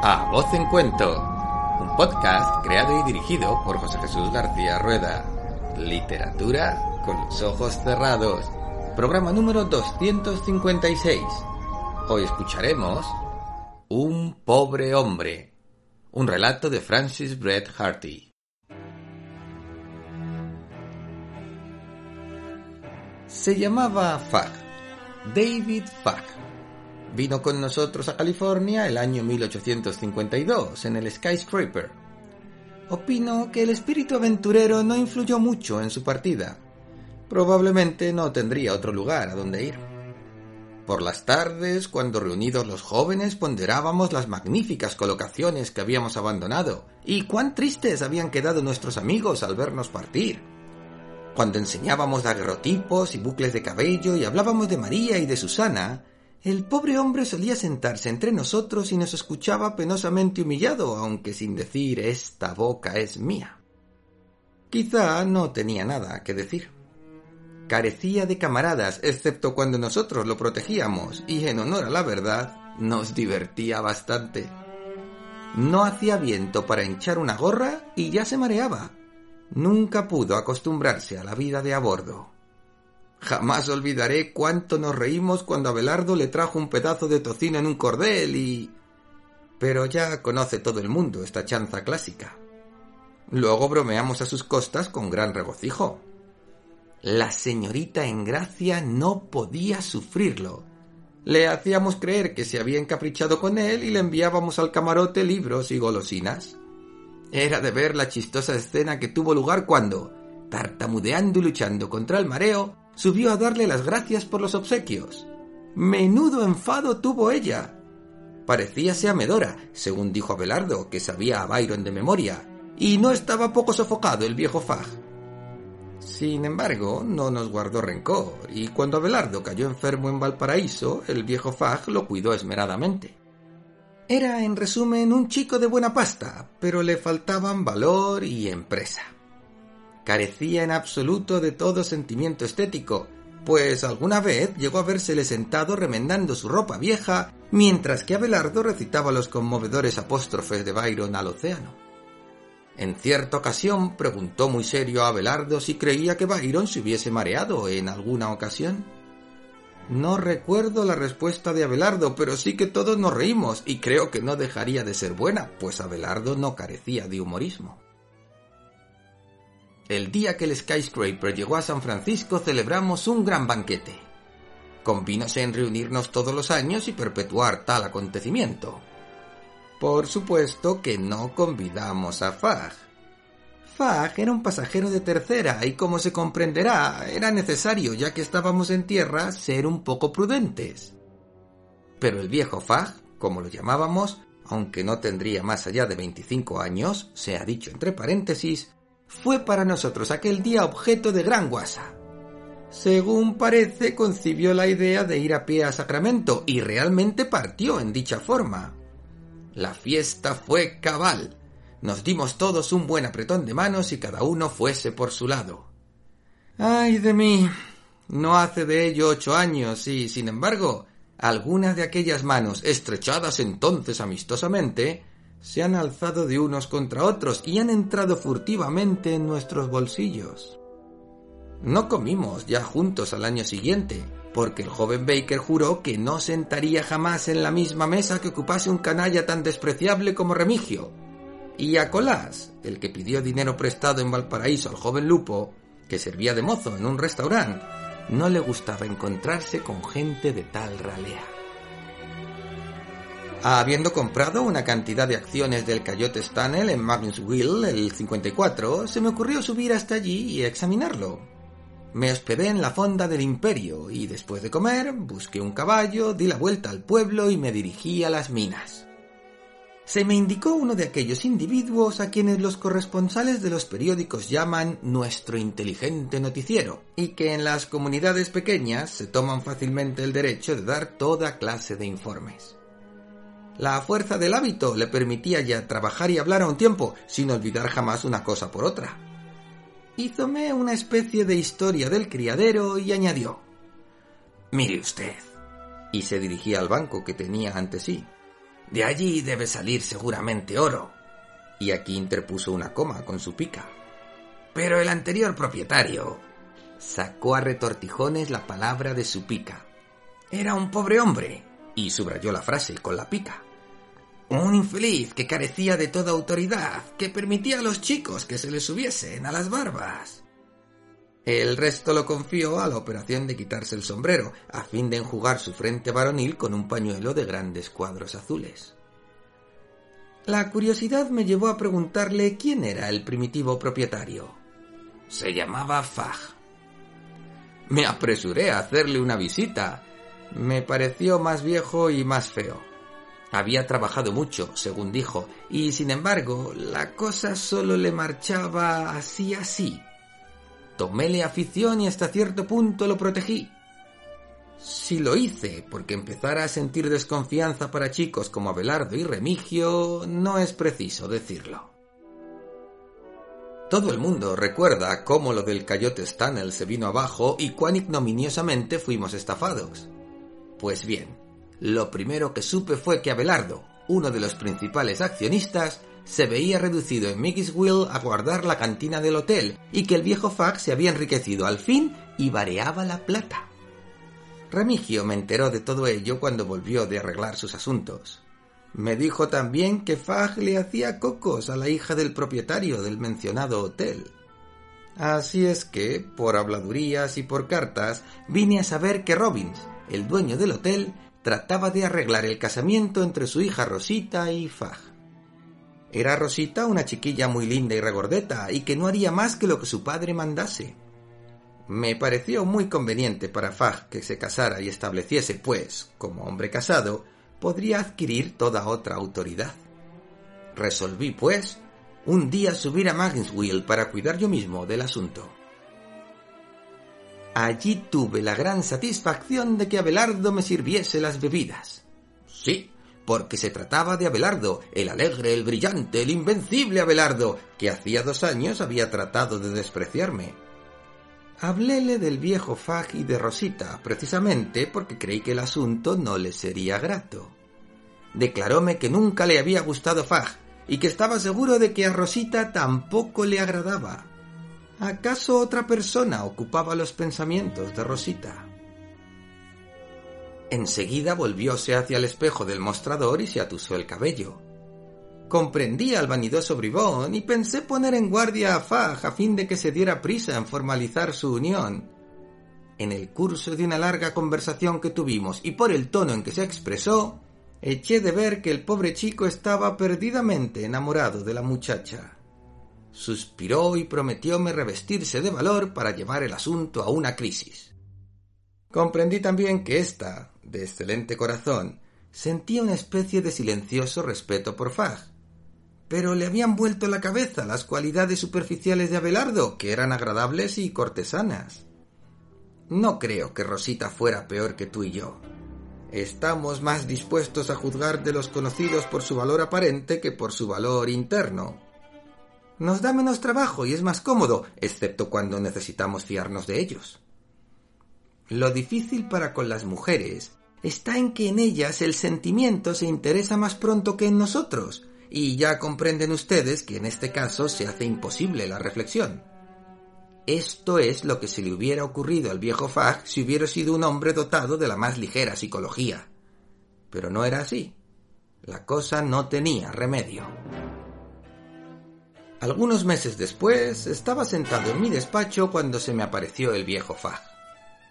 A Voz en Cuento, un podcast creado y dirigido por José Jesús García Rueda. Literatura con los ojos cerrados. Programa número 256. Hoy escucharemos Un pobre hombre. Un relato de Francis Brett Harty. Se llamaba Fag. David Fag. Vino con nosotros a California el año 1852 en el Skyscraper. Opino que el espíritu aventurero no influyó mucho en su partida. Probablemente no tendría otro lugar a donde ir. Por las tardes, cuando reunidos los jóvenes ponderábamos las magníficas colocaciones que habíamos abandonado y cuán tristes habían quedado nuestros amigos al vernos partir. Cuando enseñábamos daguerrotipos y bucles de cabello y hablábamos de María y de Susana, el pobre hombre solía sentarse entre nosotros y nos escuchaba penosamente humillado, aunque sin decir esta boca es mía. Quizá no tenía nada que decir. Carecía de camaradas, excepto cuando nosotros lo protegíamos, y en honor a la verdad, nos divertía bastante. No hacía viento para hinchar una gorra y ya se mareaba. Nunca pudo acostumbrarse a la vida de a bordo. Jamás olvidaré cuánto nos reímos cuando Abelardo le trajo un pedazo de tocino en un cordel y... Pero ya conoce todo el mundo esta chanza clásica. Luego bromeamos a sus costas con gran regocijo. La señorita en gracia no podía sufrirlo. Le hacíamos creer que se había encaprichado con él y le enviábamos al camarote libros y golosinas. Era de ver la chistosa escena que tuvo lugar cuando, tartamudeando y luchando contra el mareo, subió a darle las gracias por los obsequios. Menudo enfado tuvo ella. Parecíase a Medora, según dijo Abelardo, que sabía a Byron de memoria, y no estaba poco sofocado el viejo Fag. Sin embargo, no nos guardó rencor, y cuando Abelardo cayó enfermo en Valparaíso, el viejo Fag lo cuidó esmeradamente. Era, en resumen, un chico de buena pasta, pero le faltaban valor y empresa carecía en absoluto de todo sentimiento estético, pues alguna vez llegó a vérsele sentado remendando su ropa vieja, mientras que Abelardo recitaba los conmovedores apóstrofes de Byron al océano. En cierta ocasión preguntó muy serio a Abelardo si creía que Byron se hubiese mareado en alguna ocasión. No recuerdo la respuesta de Abelardo, pero sí que todos nos reímos y creo que no dejaría de ser buena, pues Abelardo no carecía de humorismo. El día que el Skyscraper llegó a San Francisco celebramos un gran banquete. Convínose en reunirnos todos los años y perpetuar tal acontecimiento. Por supuesto que no convidamos a Fag. Fag era un pasajero de tercera y como se comprenderá, era necesario, ya que estábamos en tierra, ser un poco prudentes. Pero el viejo Fag, como lo llamábamos, aunque no tendría más allá de 25 años, se ha dicho entre paréntesis, fue para nosotros aquel día objeto de gran guasa. Según parece, concibió la idea de ir a pie a Sacramento y realmente partió en dicha forma. La fiesta fue cabal. Nos dimos todos un buen apretón de manos y cada uno fuese por su lado. ¡Ay de mí! No hace de ello ocho años y, sin embargo, algunas de aquellas manos, estrechadas entonces amistosamente, se han alzado de unos contra otros y han entrado furtivamente en nuestros bolsillos. No comimos ya juntos al año siguiente, porque el joven Baker juró que no sentaría jamás en la misma mesa que ocupase un canalla tan despreciable como Remigio. Y a Colás, el que pidió dinero prestado en Valparaíso al joven Lupo, que servía de mozo en un restaurante, no le gustaba encontrarse con gente de tal ralea. Habiendo comprado una cantidad de acciones del Coyote Stanley en Magnsville el 54, se me ocurrió subir hasta allí y examinarlo. Me hospedé en la fonda del imperio y después de comer busqué un caballo, di la vuelta al pueblo y me dirigí a las minas. Se me indicó uno de aquellos individuos a quienes los corresponsales de los periódicos llaman nuestro inteligente noticiero, y que en las comunidades pequeñas se toman fácilmente el derecho de dar toda clase de informes. La fuerza del hábito le permitía ya trabajar y hablar a un tiempo, sin olvidar jamás una cosa por otra. Hízome una especie de historia del criadero y añadió Mire usted. Y se dirigía al banco que tenía ante sí. De allí debe salir seguramente oro. Y aquí interpuso una coma con su pica. Pero el anterior propietario sacó a retortijones la palabra de su pica. Era un pobre hombre, y subrayó la frase con la pica. Un infeliz que carecía de toda autoridad, que permitía a los chicos que se le subiesen a las barbas. El resto lo confió a la operación de quitarse el sombrero, a fin de enjugar su frente varonil con un pañuelo de grandes cuadros azules. La curiosidad me llevó a preguntarle quién era el primitivo propietario. Se llamaba Fag. Me apresuré a hacerle una visita. Me pareció más viejo y más feo. Había trabajado mucho, según dijo, y sin embargo la cosa solo le marchaba así así. Toméle afición y hasta cierto punto lo protegí. Si lo hice porque empezara a sentir desconfianza para chicos como Abelardo y Remigio, no es preciso decirlo. Todo el mundo recuerda cómo lo del Cayote Stanel se vino abajo y cuán ignominiosamente fuimos estafados. Pues bien, lo primero que supe fue que Abelardo, uno de los principales accionistas, se veía reducido en Will a guardar la cantina del hotel y que el viejo Fag se había enriquecido al fin y vareaba la plata. Remigio me enteró de todo ello cuando volvió de arreglar sus asuntos. Me dijo también que Fag le hacía cocos a la hija del propietario del mencionado hotel. Así es que, por habladurías y por cartas, vine a saber que Robbins, el dueño del hotel, trataba de arreglar el casamiento entre su hija Rosita y Fag. Era Rosita una chiquilla muy linda y regordeta y que no haría más que lo que su padre mandase. Me pareció muy conveniente para Fag que se casara y estableciese, pues, como hombre casado, podría adquirir toda otra autoridad. Resolví, pues, un día subir a Magnswell para cuidar yo mismo del asunto. Allí tuve la gran satisfacción de que Abelardo me sirviese las bebidas. Sí, porque se trataba de Abelardo, el alegre, el brillante, el invencible Abelardo, que hacía dos años había tratado de despreciarme. Habléle del viejo Fag y de Rosita, precisamente porque creí que el asunto no le sería grato. Declaróme que nunca le había gustado Fag y que estaba seguro de que a Rosita tampoco le agradaba. ¿Acaso otra persona ocupaba los pensamientos de Rosita? Enseguida volvióse hacia el espejo del mostrador y se atusó el cabello. Comprendí al vanidoso bribón y pensé poner en guardia a Fag a fin de que se diera prisa en formalizar su unión. En el curso de una larga conversación que tuvimos y por el tono en que se expresó, eché de ver que el pobre chico estaba perdidamente enamorado de la muchacha suspiró y prometióme revestirse de valor para llevar el asunto a una crisis. Comprendí también que ésta, de excelente corazón, sentía una especie de silencioso respeto por Fag, pero le habían vuelto la cabeza las cualidades superficiales de Abelardo, que eran agradables y cortesanas. No creo que Rosita fuera peor que tú y yo. Estamos más dispuestos a juzgar de los conocidos por su valor aparente que por su valor interno. Nos da menos trabajo y es más cómodo, excepto cuando necesitamos fiarnos de ellos. Lo difícil para con las mujeres está en que en ellas el sentimiento se interesa más pronto que en nosotros, y ya comprenden ustedes que en este caso se hace imposible la reflexión. Esto es lo que se le hubiera ocurrido al viejo Fag si hubiera sido un hombre dotado de la más ligera psicología. Pero no era así. La cosa no tenía remedio. Algunos meses después, estaba sentado en mi despacho cuando se me apareció el viejo Fag.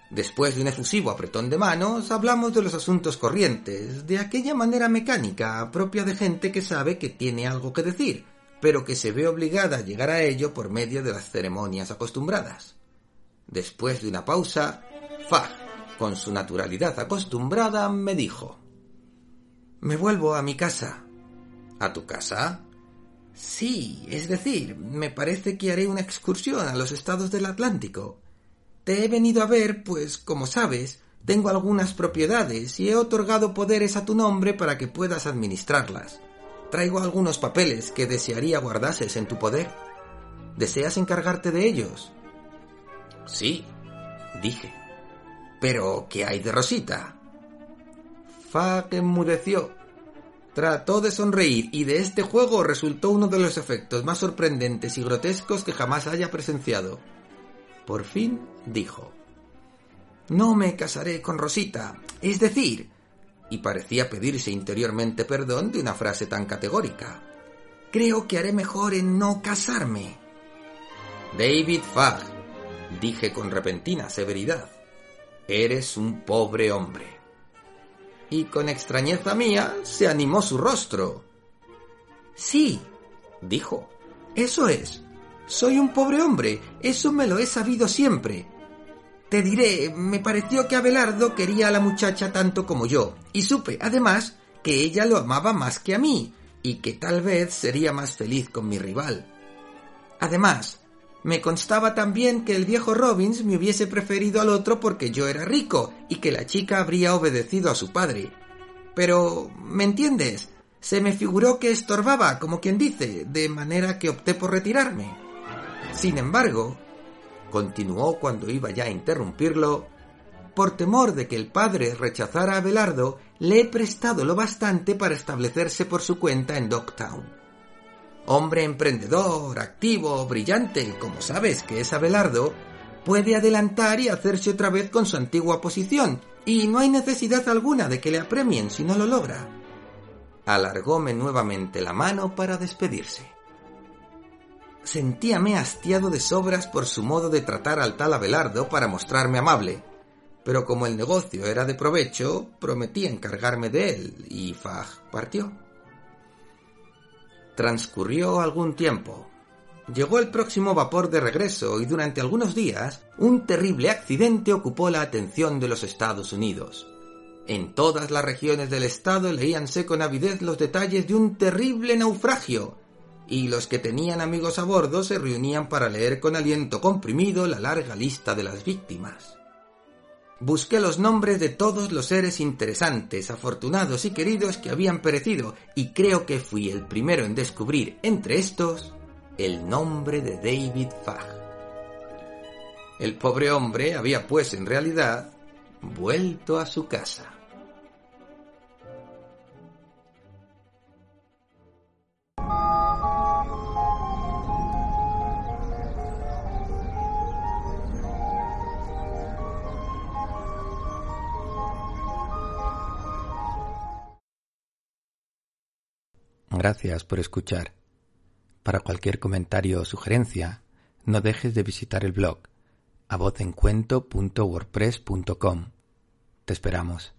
Después de un efusivo apretón de manos, hablamos de los asuntos corrientes, de aquella manera mecánica propia de gente que sabe que tiene algo que decir, pero que se ve obligada a llegar a ello por medio de las ceremonias acostumbradas. Después de una pausa, Fag, con su naturalidad acostumbrada, me dijo Me vuelvo a mi casa. ¿A tu casa? Sí, es decir, me parece que haré una excursión a los estados del Atlántico. Te he venido a ver, pues, como sabes, tengo algunas propiedades y he otorgado poderes a tu nombre para que puedas administrarlas. Traigo algunos papeles que desearía guardases en tu poder. ¿Deseas encargarte de ellos? Sí, dije. Pero, ¿qué hay de Rosita? Fag enmudeció Trató de sonreír y de este juego resultó uno de los efectos más sorprendentes y grotescos que jamás haya presenciado. Por fin dijo, No me casaré con Rosita, es decir, y parecía pedirse interiormente perdón de una frase tan categórica. Creo que haré mejor en no casarme. David Fagg, dije con repentina severidad, eres un pobre hombre y con extrañeza mía se animó su rostro. Sí, dijo, eso es. Soy un pobre hombre, eso me lo he sabido siempre. Te diré, me pareció que Abelardo quería a la muchacha tanto como yo, y supe, además, que ella lo amaba más que a mí, y que tal vez sería más feliz con mi rival. Además, me constaba también que el viejo Robbins me hubiese preferido al otro porque yo era rico y que la chica habría obedecido a su padre. Pero, ¿me entiendes? Se me figuró que estorbaba, como quien dice, de manera que opté por retirarme. Sin embargo, continuó cuando iba ya a interrumpirlo, por temor de que el padre rechazara a Belardo, le he prestado lo bastante para establecerse por su cuenta en Dogtown hombre emprendedor, activo, brillante, como sabes que es Abelardo, puede adelantar y hacerse otra vez con su antigua posición, y no hay necesidad alguna de que le apremien si no lo logra. Alargóme nuevamente la mano para despedirse. Sentíame hastiado de sobras por su modo de tratar al tal Abelardo para mostrarme amable, pero como el negocio era de provecho, prometí encargarme de él, y Fag partió. Transcurrió algún tiempo. Llegó el próximo vapor de regreso y durante algunos días un terrible accidente ocupó la atención de los Estados Unidos. En todas las regiones del estado leíanse con avidez los detalles de un terrible naufragio, y los que tenían amigos a bordo se reunían para leer con aliento comprimido la larga lista de las víctimas. Busqué los nombres de todos los seres interesantes, afortunados y queridos que habían perecido, y creo que fui el primero en descubrir entre estos el nombre de David Fagg. El pobre hombre había pues en realidad vuelto a su casa. Gracias por escuchar. Para cualquier comentario o sugerencia, no dejes de visitar el blog a vozencuento.wordpress.com. Te esperamos.